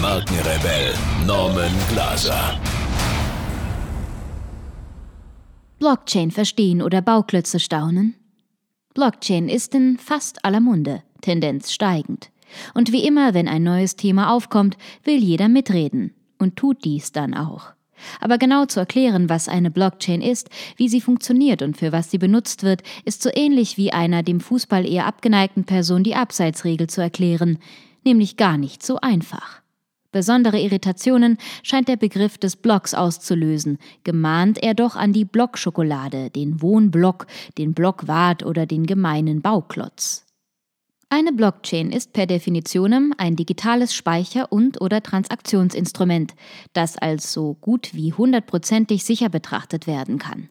Markenrebell Norman Glaser. Blockchain verstehen oder Bauklötze staunen? Blockchain ist in fast aller Munde, Tendenz steigend. Und wie immer, wenn ein neues Thema aufkommt, will jeder mitreden und tut dies dann auch. Aber genau zu erklären, was eine Blockchain ist, wie sie funktioniert und für was sie benutzt wird, ist so ähnlich wie einer dem Fußball eher abgeneigten Person die Abseitsregel zu erklären, nämlich gar nicht so einfach. Besondere Irritationen scheint der Begriff des Blocks auszulösen, gemahnt er doch an die Blockschokolade, den Wohnblock, den Blockwart oder den gemeinen Bauklotz. Eine Blockchain ist per Definitionem ein digitales Speicher- und/oder Transaktionsinstrument, das als so gut wie hundertprozentig sicher betrachtet werden kann.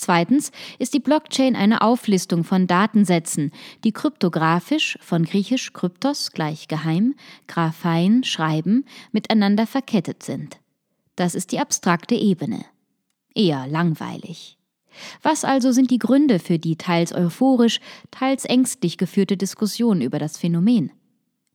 Zweitens ist die Blockchain eine Auflistung von Datensätzen, die kryptografisch von griechisch Kryptos gleich geheim, Graphein schreiben, miteinander verkettet sind. Das ist die abstrakte Ebene. Eher langweilig. Was also sind die Gründe für die teils euphorisch, teils ängstlich geführte Diskussion über das Phänomen?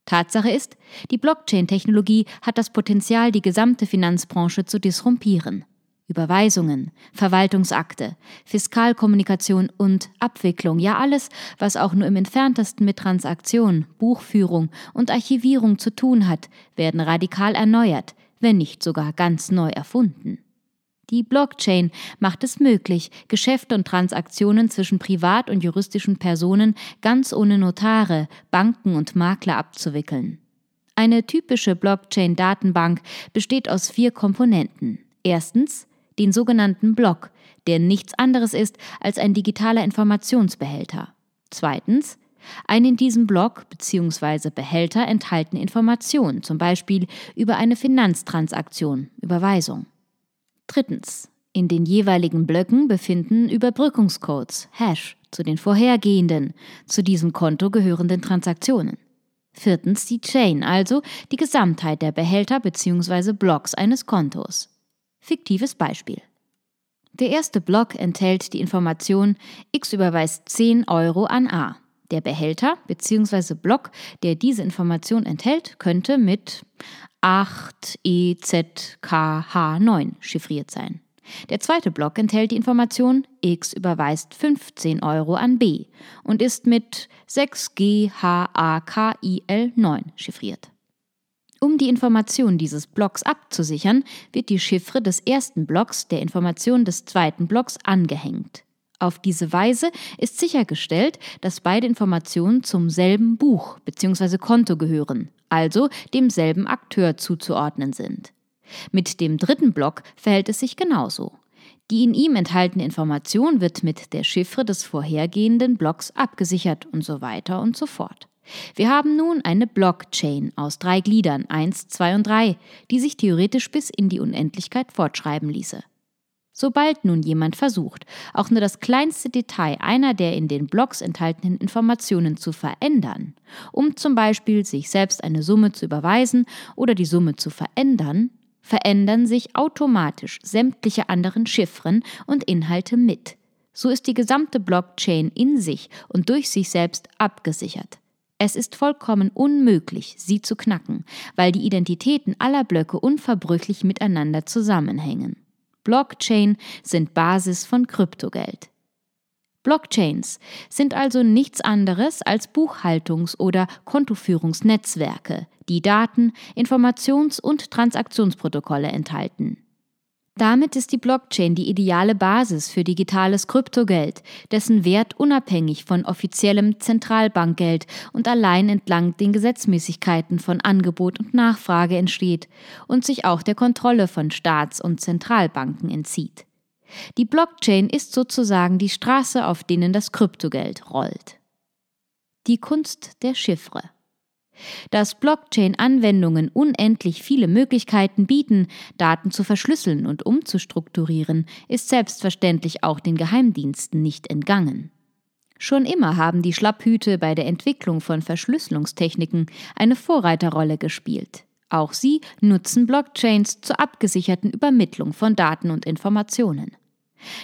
Tatsache ist, die Blockchain-Technologie hat das Potenzial, die gesamte Finanzbranche zu disrumpieren. Überweisungen, Verwaltungsakte, Fiskalkommunikation und Abwicklung, ja alles, was auch nur im entferntesten mit Transaktion, Buchführung und Archivierung zu tun hat, werden radikal erneuert, wenn nicht sogar ganz neu erfunden. Die Blockchain macht es möglich, Geschäfte und Transaktionen zwischen privat und juristischen Personen ganz ohne Notare, Banken und Makler abzuwickeln. Eine typische Blockchain-Datenbank besteht aus vier Komponenten. Erstens den sogenannten Block, der nichts anderes ist als ein digitaler Informationsbehälter. Zweitens eine in diesem Block bzw. Behälter enthaltene Information, zum Beispiel über eine Finanztransaktion, Überweisung. Drittens. In den jeweiligen Blöcken befinden Überbrückungscodes, Hash, zu den vorhergehenden, zu diesem Konto gehörenden Transaktionen. Viertens die Chain, also die Gesamtheit der Behälter bzw. Blocks eines Kontos. Fiktives Beispiel. Der erste Block enthält die Information X überweist 10 Euro an A. Der Behälter bzw. Block, der diese Information enthält, könnte mit 8EZKH9 chiffriert sein. Der zweite Block enthält die Information X überweist 15 Euro an B und ist mit 6GHAKIL9 chiffriert. Um die Information dieses Blocks abzusichern, wird die Chiffre des ersten Blocks der Information des zweiten Blocks angehängt. Auf diese Weise ist sichergestellt, dass beide Informationen zum selben Buch bzw. Konto gehören, also demselben Akteur zuzuordnen sind. Mit dem dritten Block verhält es sich genauso. Die in ihm enthaltene Information wird mit der Chiffre des vorhergehenden Blocks abgesichert und so weiter und so fort. Wir haben nun eine Blockchain aus drei Gliedern, 1, 2 und 3, die sich theoretisch bis in die Unendlichkeit fortschreiben ließe. Sobald nun jemand versucht, auch nur das kleinste Detail einer der in den Blocks enthaltenen Informationen zu verändern, um zum Beispiel sich selbst eine Summe zu überweisen oder die Summe zu verändern, verändern sich automatisch sämtliche anderen Chiffren und Inhalte mit. So ist die gesamte Blockchain in sich und durch sich selbst abgesichert. Es ist vollkommen unmöglich, sie zu knacken, weil die Identitäten aller Blöcke unverbrüchlich miteinander zusammenhängen. Blockchain sind Basis von Kryptogeld. Blockchains sind also nichts anderes als Buchhaltungs- oder Kontoführungsnetzwerke, die Daten, Informations- und Transaktionsprotokolle enthalten. Damit ist die Blockchain die ideale Basis für digitales Kryptogeld, dessen Wert unabhängig von offiziellem Zentralbankgeld und allein entlang den Gesetzmäßigkeiten von Angebot und Nachfrage entsteht und sich auch der Kontrolle von Staats- und Zentralbanken entzieht. Die Blockchain ist sozusagen die Straße, auf denen das Kryptogeld rollt. Die Kunst der Chiffre. Dass Blockchain-Anwendungen unendlich viele Möglichkeiten bieten, Daten zu verschlüsseln und umzustrukturieren, ist selbstverständlich auch den Geheimdiensten nicht entgangen. Schon immer haben die Schlapphüte bei der Entwicklung von Verschlüsselungstechniken eine Vorreiterrolle gespielt. Auch sie nutzen Blockchains zur abgesicherten Übermittlung von Daten und Informationen.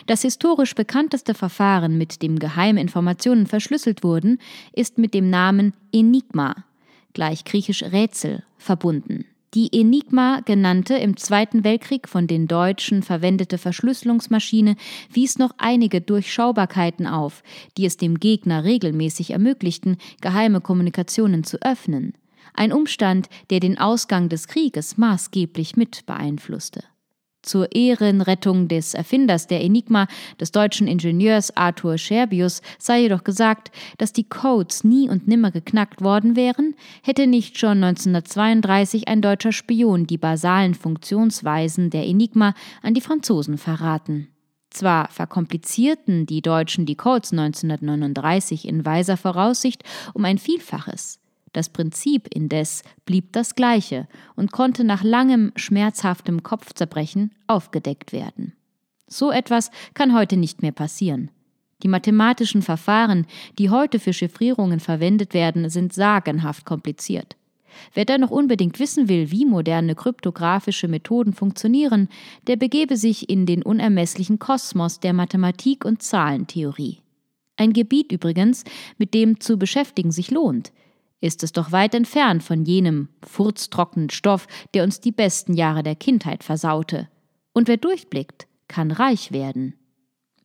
Das historisch bekannteste Verfahren, mit dem geheime Informationen verschlüsselt wurden, ist mit dem Namen Enigma, gleich griechisch Rätsel, verbunden. Die Enigma genannte im Zweiten Weltkrieg von den Deutschen verwendete Verschlüsselungsmaschine wies noch einige Durchschaubarkeiten auf, die es dem Gegner regelmäßig ermöglichten, geheime Kommunikationen zu öffnen. Ein Umstand, der den Ausgang des Krieges maßgeblich mit beeinflusste. Zur Ehrenrettung des Erfinders der Enigma, des deutschen Ingenieurs Arthur Scherbius, sei jedoch gesagt, dass die Codes nie und nimmer geknackt worden wären, hätte nicht schon 1932 ein deutscher Spion die basalen Funktionsweisen der Enigma an die Franzosen verraten. Zwar verkomplizierten die Deutschen die Codes 1939 in weiser Voraussicht um ein Vielfaches, das Prinzip indes blieb das gleiche und konnte nach langem, schmerzhaftem Kopfzerbrechen aufgedeckt werden. So etwas kann heute nicht mehr passieren. Die mathematischen Verfahren, die heute für Chiffrierungen verwendet werden, sind sagenhaft kompliziert. Wer dennoch unbedingt wissen will, wie moderne kryptografische Methoden funktionieren, der begebe sich in den unermesslichen Kosmos der Mathematik und Zahlentheorie. Ein Gebiet übrigens, mit dem zu beschäftigen sich lohnt, ist es doch weit entfernt von jenem furztrockenen Stoff, der uns die besten Jahre der Kindheit versaute. Und wer durchblickt, kann reich werden.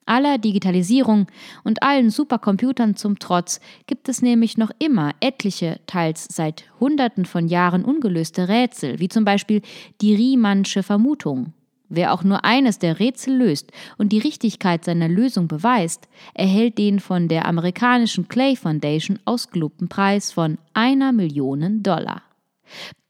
Aller Digitalisierung und allen Supercomputern zum Trotz gibt es nämlich noch immer etliche, teils seit Hunderten von Jahren ungelöste Rätsel, wie zum Beispiel die Riemannsche Vermutung Wer auch nur eines der Rätsel löst und die Richtigkeit seiner Lösung beweist, erhält den von der amerikanischen Clay Foundation ausgelobten Preis von einer Million Dollar.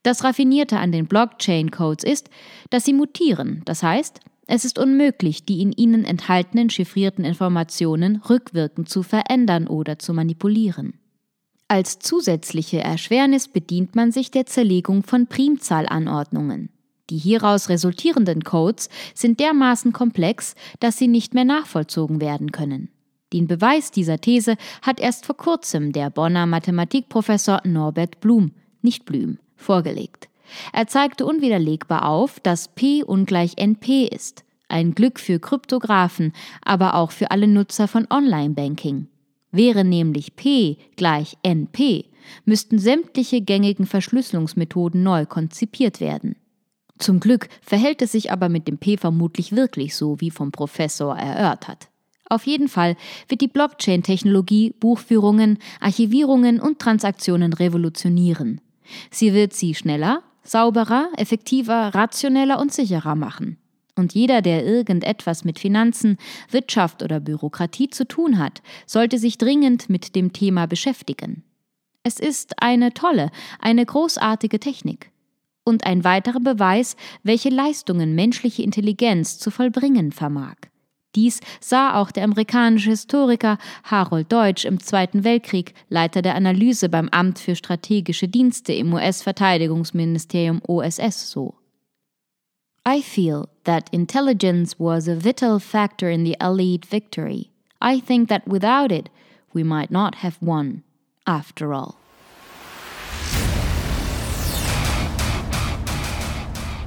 Das Raffinierte an den Blockchain-Codes ist, dass sie mutieren, das heißt, es ist unmöglich, die in ihnen enthaltenen chiffrierten Informationen rückwirkend zu verändern oder zu manipulieren. Als zusätzliche Erschwernis bedient man sich der Zerlegung von Primzahlanordnungen. Die hieraus resultierenden Codes sind dermaßen komplex, dass sie nicht mehr nachvollzogen werden können. Den Beweis dieser These hat erst vor kurzem der Bonner Mathematikprofessor Norbert Blum, nicht Blüm, vorgelegt. Er zeigte unwiderlegbar auf, dass P ungleich NP ist. Ein Glück für Kryptographen, aber auch für alle Nutzer von Online-Banking. Wäre nämlich P gleich NP, müssten sämtliche gängigen Verschlüsselungsmethoden neu konzipiert werden. Zum Glück verhält es sich aber mit dem P vermutlich wirklich so, wie vom Professor erörtert. Auf jeden Fall wird die Blockchain-Technologie Buchführungen, Archivierungen und Transaktionen revolutionieren. Sie wird sie schneller, sauberer, effektiver, rationeller und sicherer machen. Und jeder, der irgendetwas mit Finanzen, Wirtschaft oder Bürokratie zu tun hat, sollte sich dringend mit dem Thema beschäftigen. Es ist eine tolle, eine großartige Technik und ein weiterer Beweis, welche Leistungen menschliche Intelligenz zu vollbringen vermag. Dies sah auch der amerikanische Historiker Harold Deutsch im Zweiten Weltkrieg, Leiter der Analyse beim Amt für strategische Dienste im US-Verteidigungsministerium OSS so. I feel that intelligence was a vital factor in the Allied victory. I think that without it, we might not have won, after all.